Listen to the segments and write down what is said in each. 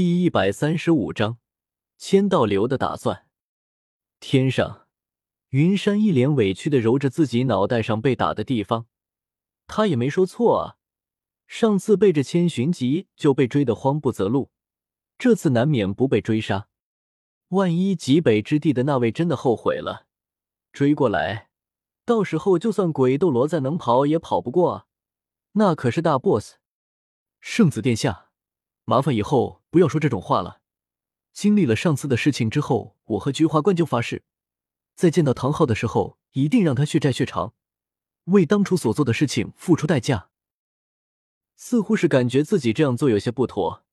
第一百三十五章，千道流的打算。天上，云山一脸委屈的揉着自己脑袋上被打的地方。他也没说错啊，上次背着千寻疾就被追得慌不择路，这次难免不被追杀。万一极北之地的那位真的后悔了，追过来，到时候就算鬼斗罗再能跑也跑不过啊！那可是大 boss。圣子殿下。麻烦以后不要说这种话了。经历了上次的事情之后，我和菊花关就发誓，在见到唐昊的时候，一定让他血债血偿，为当初所做的事情付出代价。似乎是感觉自己这样做有些不妥，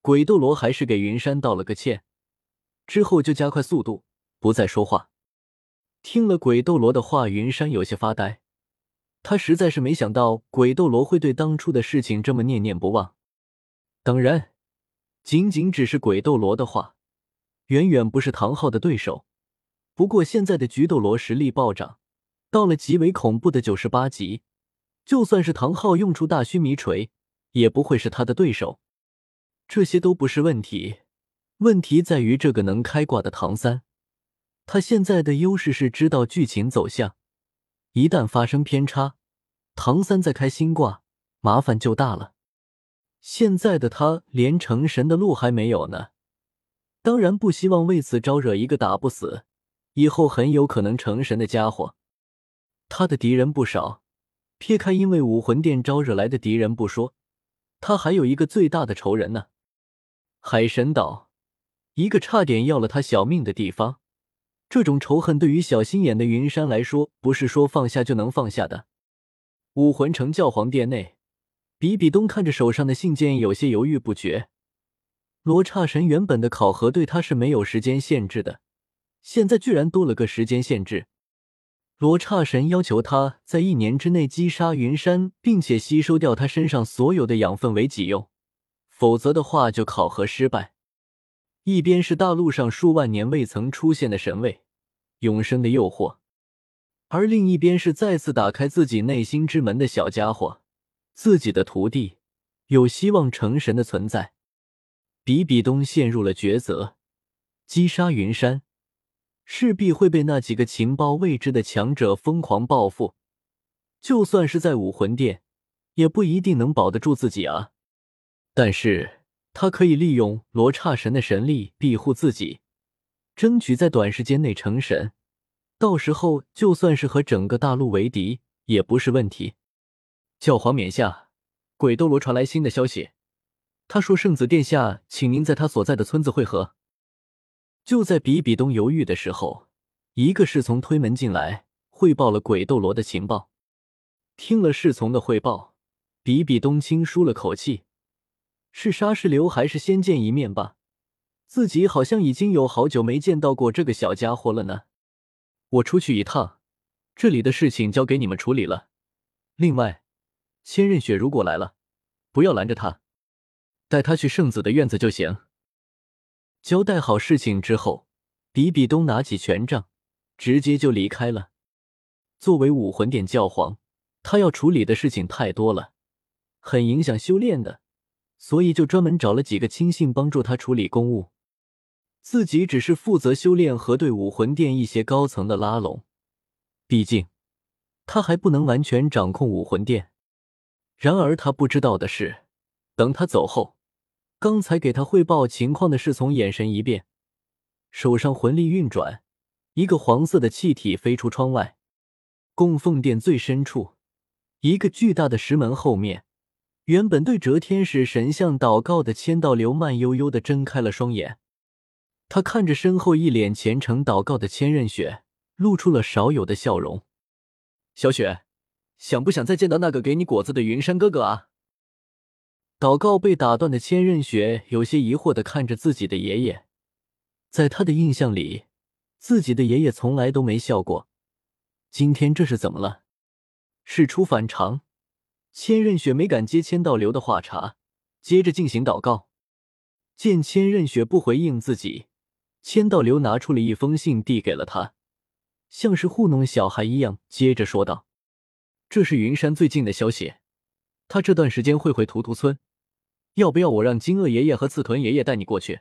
鬼斗罗还是给云山道了个歉，之后就加快速度，不再说话。听了鬼斗罗的话，云山有些发呆，他实在是没想到鬼斗罗会对当初的事情这么念念不忘。当然，仅仅只是鬼斗罗的话，远远不是唐昊的对手。不过现在的菊斗罗实力暴涨，到了极为恐怖的九十八级，就算是唐昊用出大须弥锤，也不会是他的对手。这些都不是问题，问题在于这个能开挂的唐三。他现在的优势是知道剧情走向，一旦发生偏差，唐三再开新挂，麻烦就大了。现在的他连成神的路还没有呢，当然不希望为此招惹一个打不死，以后很有可能成神的家伙。他的敌人不少，撇开因为武魂殿招惹来的敌人不说，他还有一个最大的仇人呢——海神岛，一个差点要了他小命的地方。这种仇恨对于小心眼的云山来说，不是说放下就能放下的。武魂城教皇殿内。比比东看着手上的信件，有些犹豫不决。罗刹神原本的考核对他是没有时间限制的，现在居然多了个时间限制。罗刹神要求他在一年之内击杀云山，并且吸收掉他身上所有的养分为己用，否则的话就考核失败。一边是大陆上数万年未曾出现的神位，永生的诱惑，而另一边是再次打开自己内心之门的小家伙。自己的徒弟有希望成神的存在，比比东陷入了抉择：击杀云山，势必会被那几个情报未知的强者疯狂报复；就算是在武魂殿，也不一定能保得住自己啊。但是他可以利用罗刹神的神力庇护自己，争取在短时间内成神。到时候就算是和整个大陆为敌，也不是问题。教皇冕下，鬼斗罗传来新的消息。他说：“圣子殿下，请您在他所在的村子会合。”就在比比东犹豫的时候，一个侍从推门进来，汇报了鬼斗罗的情报。听了侍从的汇报，比比东轻舒了口气。是沙石流，还是先见一面吧？自己好像已经有好久没见到过这个小家伙了呢。我出去一趟，这里的事情交给你们处理了。另外。千仞雪如果来了，不要拦着他，带他去圣子的院子就行。交代好事情之后，比比东拿起权杖，直接就离开了。作为武魂殿教皇，他要处理的事情太多了，很影响修炼的，所以就专门找了几个亲信帮助他处理公务，自己只是负责修炼和对武魂殿一些高层的拉拢。毕竟，他还不能完全掌控武魂殿。然而他不知道的是，等他走后，刚才给他汇报情况的侍从眼神一变，手上魂力运转，一个黄色的气体飞出窗外。供奉殿最深处，一个巨大的石门后面，原本对折天使神像祷告的千道流慢悠悠的睁开了双眼。他看着身后一脸虔诚祷告的千仞雪，露出了少有的笑容。小雪。想不想再见到那个给你果子的云山哥哥啊？祷告被打断的千仞雪有些疑惑的看着自己的爷爷，在他的印象里，自己的爷爷从来都没笑过。今天这是怎么了？事出反常，千仞雪没敢接千道流的话茬，接着进行祷告。见千仞雪不回应自己，千道流拿出了一封信递给了他，像是糊弄小孩一样，接着说道。这是云山最近的消息，他这段时间会回图图村，要不要我让金鳄爷爷和刺豚爷爷带你过去？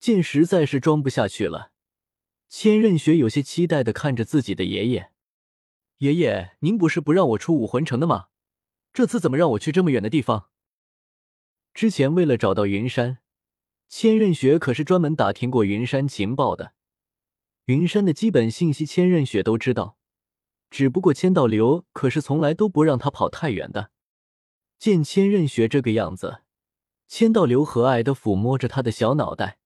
剑实在是装不下去了，千仞雪有些期待的看着自己的爷爷。爷爷，您不是不让我出武魂城的吗？这次怎么让我去这么远的地方？之前为了找到云山，千仞雪可是专门打听过云山情报的。云山的基本信息，千仞雪都知道。只不过千道流可是从来都不让他跑太远的。见千仞雪这个样子，千道流和蔼的抚摸着他的小脑袋，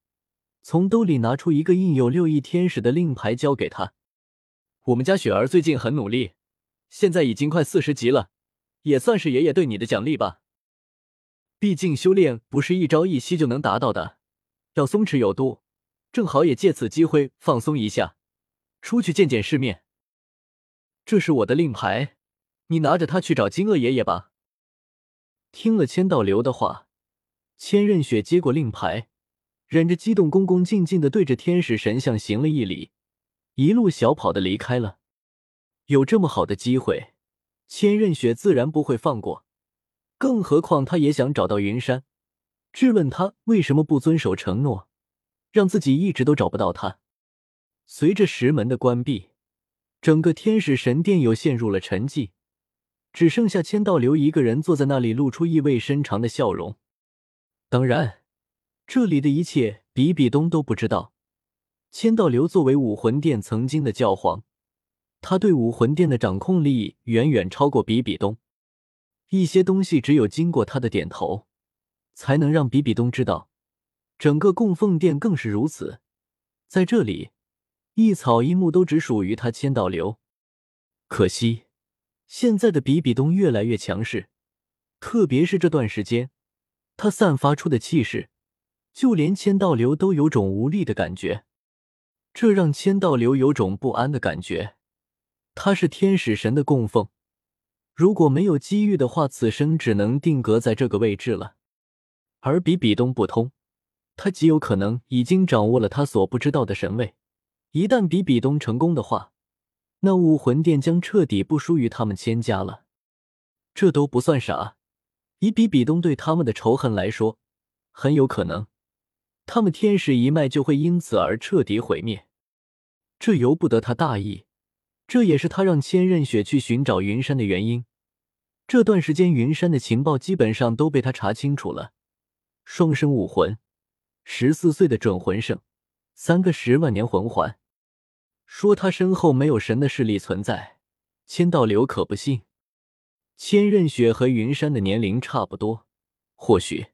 从兜里拿出一个印有六翼天使的令牌交给他。我们家雪儿最近很努力，现在已经快四十级了，也算是爷爷对你的奖励吧。毕竟修炼不是一朝一夕就能达到的，要松弛有度。正好也借此机会放松一下，出去见见世面。这是我的令牌，你拿着它去找金鳄爷爷吧。听了千道流的话，千仞雪接过令牌，忍着激动，恭恭敬敬的对着天使神像行了一礼，一路小跑的离开了。有这么好的机会，千仞雪自然不会放过。更何况，他也想找到云山，质问他为什么不遵守承诺。让自己一直都找不到他。随着石门的关闭，整个天使神殿又陷入了沉寂，只剩下千道流一个人坐在那里，露出意味深长的笑容。当然，这里的一切比比东都不知道。千道流作为武魂殿曾经的教皇，他对武魂殿的掌控力远远超过比比东。一些东西只有经过他的点头，才能让比比东知道。整个供奉殿更是如此，在这里，一草一木都只属于他千道流。可惜，现在的比比东越来越强势，特别是这段时间，他散发出的气势，就连千道流都有种无力的感觉，这让千道流有种不安的感觉。他是天使神的供奉，如果没有机遇的话，此生只能定格在这个位置了。而比比东不通。他极有可能已经掌握了他所不知道的神位，一旦比比东成功的话，那武魂殿将彻底不输于他们千家了。这都不算啥，以比比东对他们的仇恨来说，很有可能他们天使一脉就会因此而彻底毁灭。这由不得他大意，这也是他让千仞雪去寻找云山的原因。这段时间，云山的情报基本上都被他查清楚了，双生武魂。十四岁的准魂圣，三个十万年魂环，说他身后没有神的势力存在，千道流可不信。千仞雪和云山的年龄差不多，或许